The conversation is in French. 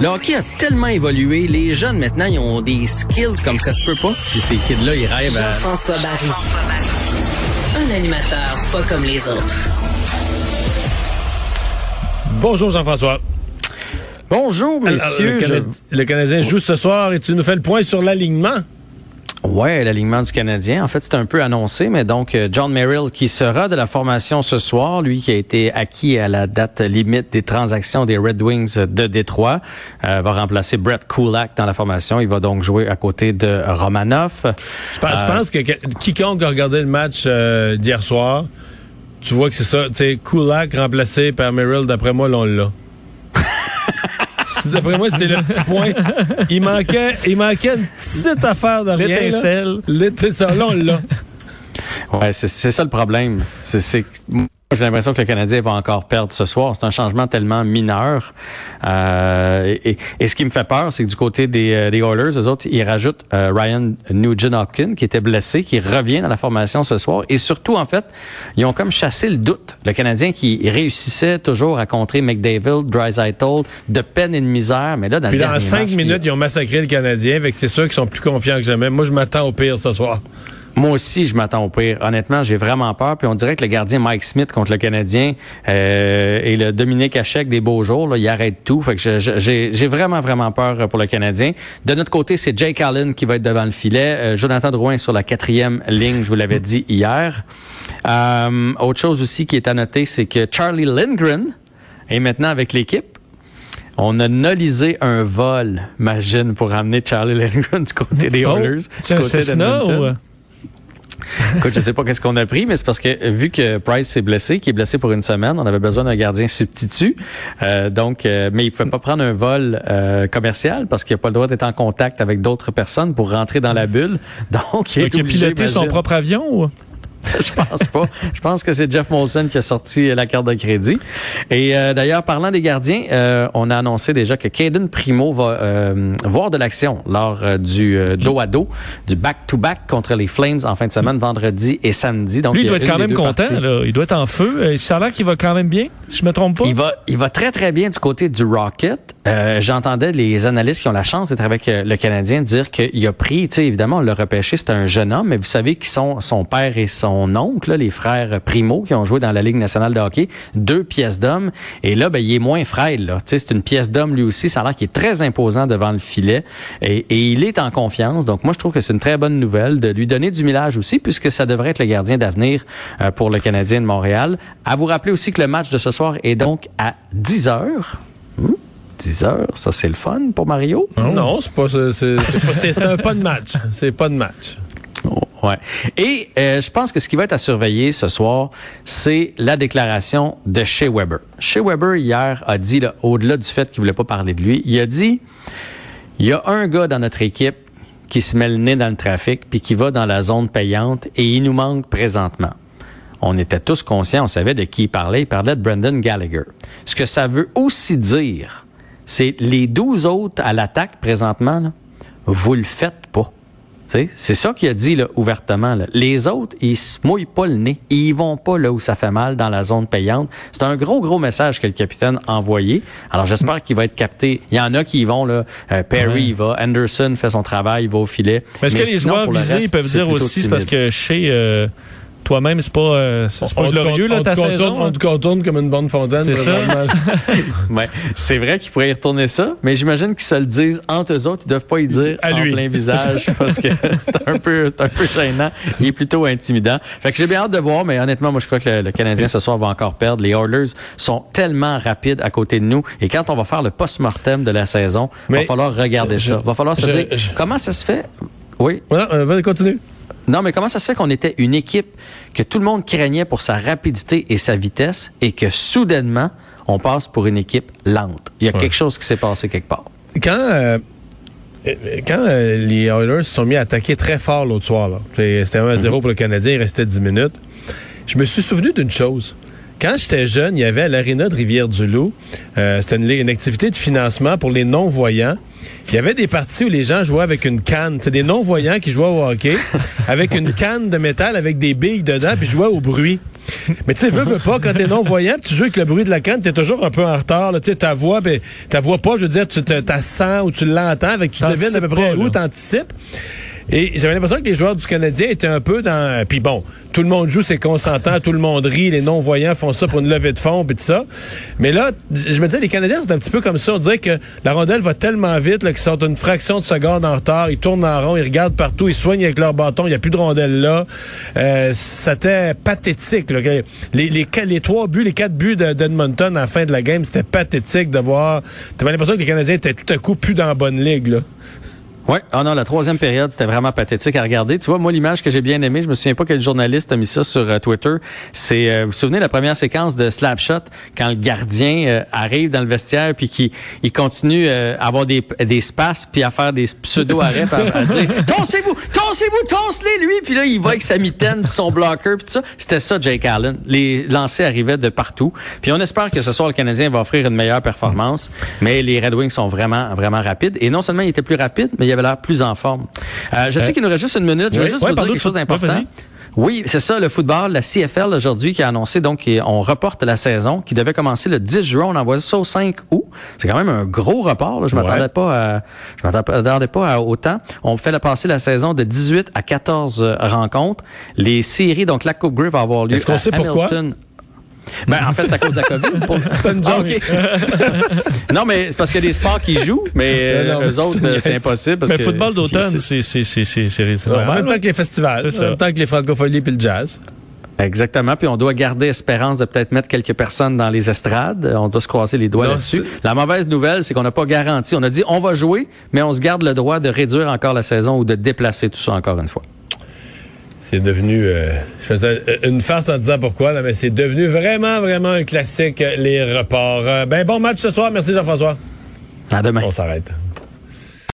Le hockey a tellement évolué, les jeunes maintenant, ils ont des skills comme ça se peut pas. Puis ces kids-là, ils rêvent à... Jean-François Barry. Un animateur pas comme les autres. Bonjour Jean-François. Bonjour, messieurs. le, Canadi- le Canadien joue ce soir et tu nous fais le point sur l'alignement. Ouais, l'alignement du Canadien. En fait, c'est un peu annoncé, mais donc euh, John Merrill qui sera de la formation ce soir, lui qui a été acquis à la date limite des transactions des Red Wings de Détroit, euh, va remplacer Brett Kulak dans la formation. Il va donc jouer à côté de Romanov. Je pense, je pense que, que quiconque a regardé le match euh, d'hier soir, tu vois que c'est ça. Tu sais, Kulak remplacé par Merrill, d'après moi, là, on l'a. D'après moi, c'était le petit point. Il manquait, il manquait une petite affaire de rien. là. L'étincelle. L'étincelle, là, on l'a. Ouais, c'est ça le problème. C'est que j'ai l'impression que le Canadien va encore perdre ce soir. C'est un changement tellement mineur. Euh, et, et ce qui me fait peur, c'est que du côté des, euh, des Oilers, eux autres, ils rajoutent euh, Ryan Nugent-Hopkins, qui était blessé, qui revient dans la formation ce soir. Et surtout, en fait, ils ont comme chassé le doute. Le Canadien qui réussissait toujours à contrer McDavid, Drysaitel, de peine et de misère. Mais là, dans Puis le dans cinq match, minutes, ils ont massacré le Canadien. Fait que c'est sûr qu'ils sont plus confiants que jamais. Moi, je m'attends au pire ce soir. Moi aussi, je m'attends au pire. Honnêtement, j'ai vraiment peur. Puis on dirait que le gardien Mike Smith contre le Canadien euh, et le Dominique Hachek des beaux jours, là, il arrête tout. Fait que j'ai vraiment, vraiment peur pour le Canadien. De notre côté, c'est Jake Allen qui va être devant le filet. Euh, Jonathan Drouin sur la quatrième ligne, je vous l'avais dit hier. Euh, autre chose aussi qui est à noter, c'est que Charlie Lindgren est maintenant avec l'équipe. On a nolisé un vol, imagine, pour amener Charlie Lindgren du côté des Oh, Oilers. c'est du un côté Cessna ou... Écoute, je sais pas qu'est-ce qu'on a pris, mais c'est parce que euh, vu que Price s'est blessé, qui est blessé pour une semaine, on avait besoin d'un gardien substitut. Euh, donc, euh, mais il pouvait pas prendre un vol euh, commercial parce qu'il n'a pas le droit d'être en contact avec d'autres personnes pour rentrer dans la bulle. Donc, il est Donc, il a piloté son propre avion ou... Je pense pas. Je pense que c'est Jeff Molson qui a sorti la carte de crédit. Et euh, d'ailleurs, parlant des gardiens, euh, on a annoncé déjà que Caden Primo va euh, voir de l'action lors du dos à dos, du back-to-back contre les Flames en fin de semaine, vendredi et samedi. Donc, Lui, il doit être quand même content. Là. Il doit être en feu. Euh, Ça a l'air qu'il va quand même bien, si je me trompe pas. Il va, il va très, très bien du côté du Rocket. J'entendais les analystes qui ont la chance d'être avec le Canadien dire qu'il a pris, tu sais, évidemment, on l'a repêché, c'est un jeune homme, mais vous savez qui sont son père et son oncle, là, les frères Primo, qui ont joué dans la Ligue nationale de hockey, deux pièces d'homme. Et là, ben, il est moins frêle, là. Tu sais, c'est une pièce d'homme lui aussi. Ça a l'air qu'il est très imposant devant le filet. Et, et il est en confiance. Donc, moi, je trouve que c'est une très bonne nouvelle de lui donner du millage aussi, puisque ça devrait être le gardien d'avenir euh, pour le Canadien de Montréal. À vous rappeler aussi que le match de ce soir est donc à 10 heures. Hmm, 10 heures, ça c'est le fun pour Mario? Non, c'est pas, c'est, c'est, c'est pas, c'est un pas de match. C'est pas de match. Et euh, je pense que ce qui va être à surveiller ce soir, c'est la déclaration de Shea Weber. Shea Weber, hier, a dit, là, au-delà du fait qu'il voulait pas parler de lui, il a dit, il y a un gars dans notre équipe qui se met le nez dans le trafic puis qui va dans la zone payante et il nous manque présentement. On était tous conscients, on savait de qui il parlait. Il parlait de Brendan Gallagher. Ce que ça veut aussi dire, c'est les 12 autres à l'attaque présentement, vous le faites pas. C'est ça qu'il a dit là, ouvertement. là. Les autres, ils se mouillent pas le nez. Ils vont pas là où ça fait mal dans la zone payante. C'est un gros, gros message que le capitaine a envoyé. Alors j'espère qu'il va être capté. Il y en a qui y vont. Là. Euh, Perry Ouais. il va. Anderson fait son travail, il va au filet. Mais est-ce que les joueurs le visés reste, peuvent dire aussi, c'est parce que chez euh, toi-même, c'est pas, euh, c'est pas On glorieux là, on ta te contourne- saison. On hein? te contourne comme une bonne fontaine. C'est ça. Ouais, c'est vrai qu'ils pourraient y retourner ça, mais j'imagine qu'ils se le disent entre eux autres. Ils doivent pas y dire à en lui. plein visage parce que c'est un peu, c'est un peu gênant. Il est plutôt intimidant. Fait que j'ai bien hâte de voir, mais honnêtement, moi, je crois que le, le Canadien ce soir va encore perdre. Les Oilers sont tellement rapides à côté de nous. Et quand on va faire le post-mortem de la saison, il va falloir regarder je- ça. Va falloir se je- dire je- comment ça se fait? Oui. Voilà, euh, vas-y, continue. Non, mais comment ça se fait qu'on était une équipe que tout le monde craignait pour sa rapidité et sa vitesse et que soudainement, on passe pour une équipe lente? Il y a Ouais. quelque chose qui s'est passé quelque part. Quand, euh, euh, quand euh, les Oilers se sont mis à attaquer très fort l'autre soir, c'était 1 à 0 pour le Canadien, il restait 10 minutes, je me suis souvenu d'une chose. Quand j'étais jeune, il y avait à l'aréna de Rivière-du-Loup, euh, c'était une, une activité de financement pour les non-voyants. Il y avait des parties où les gens jouaient avec une canne. C'est des non-voyants qui jouaient au hockey avec une canne de métal avec des billes dedans puis jouaient au bruit. Mais tu sais, veux, veux pas, quand t'es non-voyant, tu joues avec le bruit de la canne, t'es toujours un peu en retard. Tu sais, ta voix, ben, ta voix pas, je veux dire, tu te, t'as sens ou tu l'entends, avec tu devines à peu près où t'anticipes. Et j'avais l'impression que les joueurs du Canadien étaient un peu dans... Puis bon, tout le monde joue, c'est consentant, tout le monde rit, les non-voyants font ça pour une levée de fond, puis tout ça. Mais là, je me disais, les Canadiens sont un petit peu comme ça. On dirait que la rondelle va tellement vite qu'ils sortent une fraction de seconde en retard, ils tournent en rond, ils regardent partout, ils soignent avec leur bâton, il n'y a plus de rondelle là. Euh, C'était pathétique. Là. Les, trois buts, les quatre buts d'Edmonton à la fin de la game, c'était pathétique de voir... T'avais l'impression que les Canadiens étaient tout à coup plus dans la bonne ligue. Là. Oui, ah non, la troisième période, c'était vraiment pathétique à regarder. Tu vois, moi, l'image que j'ai bien aimée, je me souviens pas quel journaliste a mis ça sur euh, Twitter. C'est, euh, vous vous souvenez, la première séquence de Slapshot, quand le gardien euh, arrive dans le vestiaire, puis qu'il il continue à avoir des, des spasses, puis à faire des pseudo-arrêts, à, à, dire « Tossez-vous! Tossez-vous! Tosse-les, lui! » Puis là, il va avec sa mitaine, puis son bloqueur, puis tout ça. C'était ça, Jake Allen. Les lancers arrivaient de partout. Puis on espère que ce soir, le Canadien va offrir une meilleure performance. Mais les Red Wings sont vraiment, vraiment rapides. Et non seulement il était plus rapide, mais il y avait l'air plus en forme. Euh, je sais qu'il nous reste juste une minute. Je vais juste vous dire quelque chose d'important. Oui, c'est ça, le football, la CFL aujourd'hui qui a annoncé, donc, on reporte la saison qui devait commencer le 10 juin, on envoie ça au 5 août. C'est quand même un gros report, là. Je m'attendais pas à, je m'attendais pas à autant. On fait passer la saison de 18 à 14 rencontres. Les séries, donc la Coupe Grey va avoir lieu Est-ce qu'on sait pourquoi? Ben, en fait, c'est à cause de la COVID. Pour... c'est une joke. Ah, non, mais c'est parce qu'il y a des sports qui jouent, mais euh, eux autres, c'est impossible. Parce mais que, football d'automne, c'est c'est En même temps que les festivals, en même temps que les francophonies puis le jazz. Exactement. Puis on doit garder espérance de peut-être mettre quelques personnes dans les estrades. On doit se croiser les doigts là-dessus. La mauvaise nouvelle, c'est qu'on n'a pas garanti. On a dit on va jouer, mais on se garde le droit de réduire encore la saison ou de déplacer tout ça encore une fois. C'est devenu, euh, je faisais une farce en disant pourquoi, là, mais c'est devenu vraiment, vraiment un classique, les reports. Euh, ben bon match ce soir. Merci Jean-François. À demain. On s'arrête.